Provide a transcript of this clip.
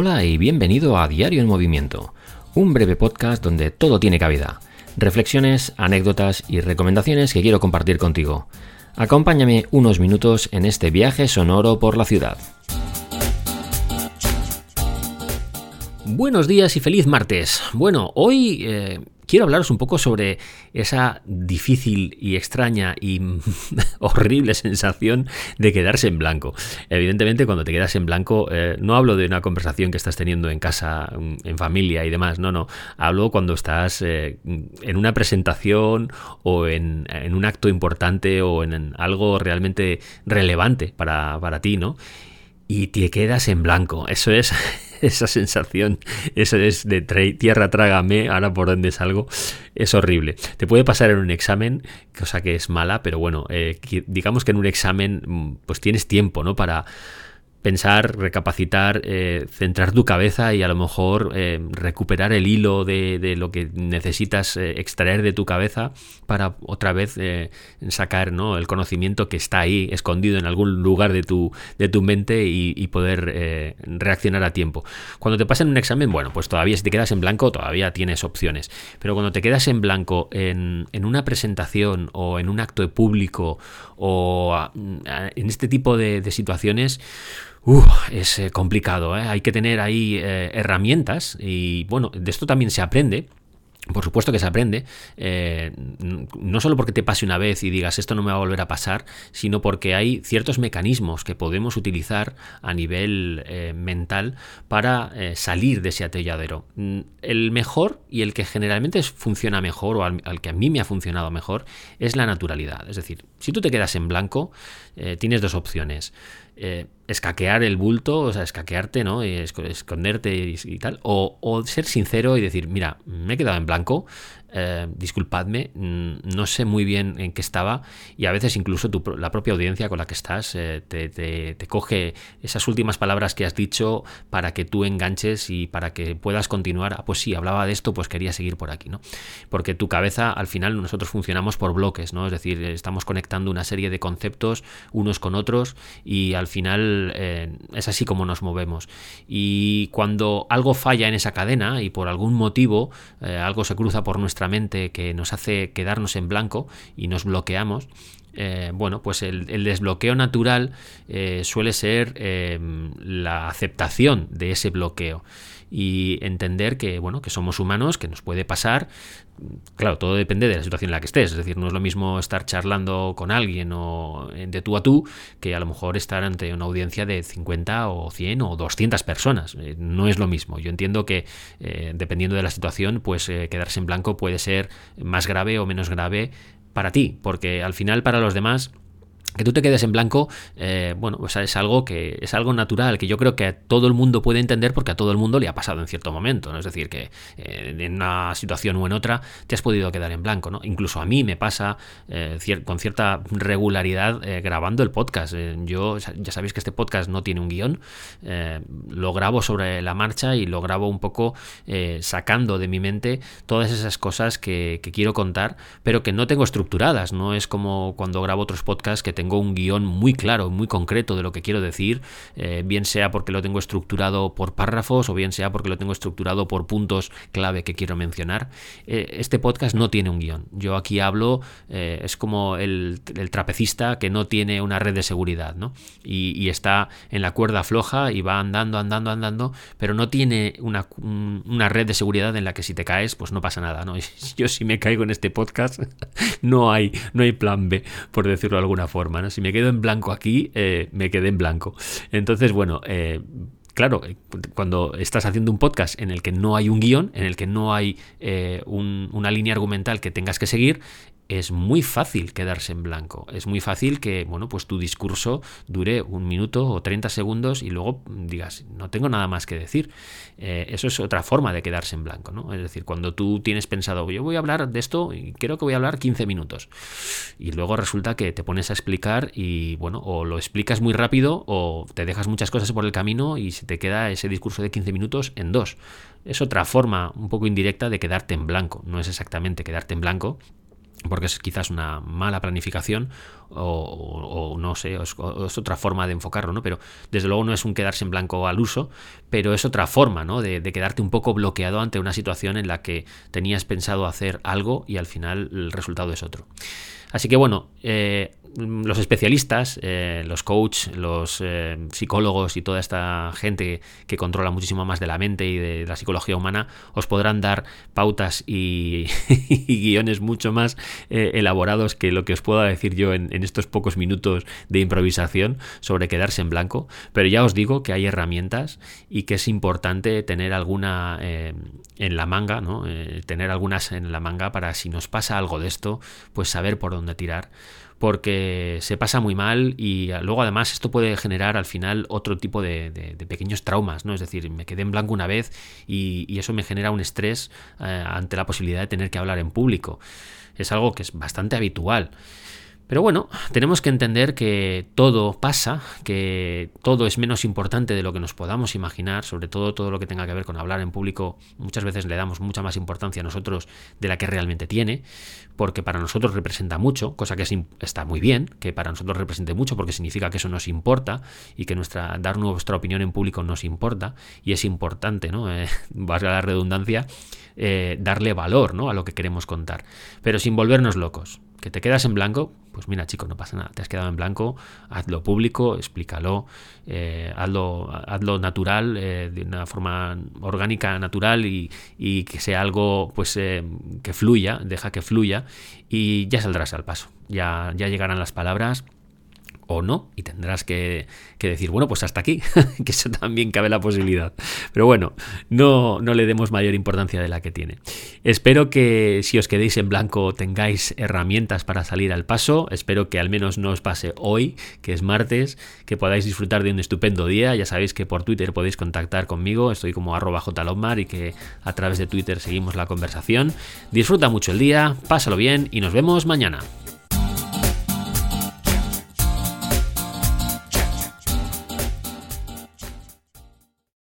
Hola y bienvenido a Diario en Movimiento, un breve podcast donde todo tiene cabida. Reflexiones, anécdotas y recomendaciones que quiero compartir contigo. Acompáñame unos minutos en este viaje sonoro por la ciudad. Buenos días y feliz martes. Bueno, hoy eh, quiero hablaros un poco sobre esa difícil y extraña y horrible sensación de quedarse en blanco. Evidentemente, cuando te quedas en blanco, eh, no hablo de una conversación que estás teniendo en casa, en familia y demás, no, no. Hablo cuando estás eh, en una presentación o en, un acto importante o en, algo realmente relevante para, para ti, ¿no? Y te quedas en blanco. Eso es esa sensación, eso es de tierra trágame, ahora por dónde salgo, es horrible. Te puede pasar en un examen, cosa que es mala, pero bueno, eh, digamos que en un examen mm, pues tienes tiempo, ¿no? Para pensar, recapacitar, eh, centrar tu cabeza y a lo mejor eh, recuperar el hilo de, lo que necesitas eh, extraer de tu cabeza para otra vez sacar ¿no? el conocimiento que está ahí escondido en algún lugar de tu, de tu mente y, poder reaccionar a tiempo. Cuando te pasan un examen, bueno, pues todavía si te quedas en blanco todavía tienes opciones, pero cuando te quedas en blanco en, en una presentación o en un acto público o en este tipo de, de situaciones, es eh, complicado, ¿eh? hay que tener ahí eh, herramientas y bueno, de esto también se aprende. Por supuesto que se aprende, no solo porque te pase una vez y digas esto no me va a volver a pasar, sino porque hay ciertos mecanismos que podemos utilizar a nivel mental para salir de ese atolladero. Mm, el mejor y el que generalmente funciona mejor o al, que a mí me ha funcionado mejor es la naturalidad. Es decir, si tú te quedas en blanco, tienes dos opciones eh, escaquear el bulto, o sea, escaquearte, ¿no? Y esconderte y, tal. O, o, ser sincero y decir, mira, me he quedado en blanco, eh, disculpadme, mm, no sé muy bien en qué estaba y a veces incluso la propia audiencia con la que estás eh, te, coge esas últimas palabras que has dicho para que tú enganches y para que puedas continuar. Ah, pues sí, hablaba de esto, pues quería seguir por aquí, ¿no? Porque tu cabeza, al final, nosotros funcionamos por bloques, ¿no? Es decir, estamos conectando una serie de conceptos unos con otros y al final eh, es así como nos movemos. Y cuando algo falla en esa cadena y por algún motivo algo se cruza por nuestra mente que nos hace quedarnos en blanco y nos bloqueamos, eh, bueno, pues el, desbloqueo natural eh, suele ser eh, la aceptación de ese bloqueo y entender que, bueno, que somos humanos, que nos puede pasar. Claro, todo depende de la situación en la que estés. Es decir, no es lo mismo estar charlando con alguien o de tú a tú que a lo mejor estar ante una audiencia de 50 o 100 o 200 personas. No es lo mismo. Yo entiendo que dependiendo de la situación, pues quedarse en blanco puede ser más grave o menos grave para ti, porque al final para los demás que tú te quedes en blanco, eh, bueno, pues es algo que es algo natural, que yo creo que todo el mundo puede entender porque a todo el mundo le ha pasado en cierto momento, ¿no? Es decir, que eh, en una situación o en otra te has podido quedar en blanco, ¿no? Incluso a mí me pasa eh, con cierta regularidad grabando el podcast. yo, ya sabéis que este podcast no tiene un guion, lo grabo sobre la marcha y lo grabo un poco sacando de mi mente todas esas cosas que, que quiero contar, pero que no tengo estructuradas, no es como cuando grabo otros podcasts que tengo un guion muy claro, muy concreto de lo que quiero decir, eh, bien sea porque lo tengo estructurado por párrafos o bien sea porque lo tengo estructurado por puntos clave que quiero mencionar. Eh, este podcast no tiene un guion. Yo aquí hablo, eh, es como el, trapecista que no tiene una red de seguridad, ¿no? Y, está en la cuerda floja y va andando, andando, andando, pero no tiene una, una red de seguridad en la que si te caes, pues no pasa nada, ¿no? Yo si me caigo en este podcast, no hay, no hay plan B, por decirlo de alguna forma. Si me quedo en blanco aquí, eh, me quedé en blanco. Entonces, bueno, eh, claro, cuando estás haciendo un podcast en el que no hay un guion, en el que no hay eh, una línea argumental que tengas que seguir, es muy fácil quedarse en blanco. Es muy fácil que, bueno, pues tu discurso dure un minuto o 30 segundos y luego digas, no tengo nada más que decir. Eh, eso es otra forma de quedarse en blanco, ¿no? Es decir, cuando tú tienes pensado, yo voy a hablar de esto y creo que voy a hablar 15 minutos. Y luego resulta que te pones a explicar y, bueno, o lo explicas muy rápido o te dejas muchas cosas por el camino y se te queda ese discurso de 15 minutos en dos. Es otra forma un poco indirecta de quedarte en blanco. No es exactamente quedarte en blanco, porque es quizás una mala planificación o, no sé, es, otra forma de enfocarlo, ¿no? Pero desde luego no es un quedarse en blanco al uso, pero es otra forma, ¿no? De, de, quedarte un poco bloqueado ante una situación en la que tenías pensado hacer algo y al final el resultado es otro. Así que bueno, eh, los especialistas, eh, los coaches, los eh, psicólogos y toda esta gente que controla muchísimo más de la mente y de la psicología humana, os podrán dar pautas y, guiones mucho más elaborados que lo que os pueda decir yo en, estos pocos minutos de improvisación sobre quedarse en blanco. Pero ya os digo que hay herramientas y que es importante tener alguna en la manga, ¿no? tener algunas en la manga para si nos pasa algo de esto, pues saber por dónde tirar porque se pasa muy mal y luego además esto puede generar al final otro tipo de, pequeños traumas, ¿no? Es decir, me quedé en blanco una vez y, eso me genera un estrés eh, ante la posibilidad de tener que hablar en público. Es algo que es bastante habitual. Pero bueno, tenemos que entender que todo pasa, que todo es menos importante de lo que nos podamos imaginar, sobre todo todo lo que tenga que ver con hablar en público, muchas veces le damos mucha más importancia a nosotros de la que realmente tiene, porque para nosotros representa mucho, cosa que está muy bien, que para nosotros represente mucho porque significa que eso nos importa y que dar nuestra opinión en público nos importa y es importante, ¿no? Eh, valga la redundancia, eh, darle valor ¿no? a lo que queremos contar, pero sin volvernos locos te quedas en blanco, pues mira, chico, no pasa nada, te has quedado en blanco, hazlo público, explícalo, eh, hazlo, hazlo, natural, eh, de una forma orgánica, natural y, que sea algo pues eh, que fluya, deja que fluya y ya saldrás al paso. Ya, ya llegarán las palabras o no, y tendrás que, decir, bueno, pues hasta aquí, que eso también cabe la posibilidad. Pero bueno, no, no le demos mayor importancia de la que tiene. Espero que si os quedéis en blanco tengáis herramientas para salir al paso, espero que al menos no os pase hoy, que es martes, que podáis disfrutar de un estupendo día, ya sabéis que por Twitter podéis contactar conmigo, estoy como arroba jlomar y que a través de Twitter seguimos la conversación. Disfruta mucho el día, pásalo bien y nos vemos mañana.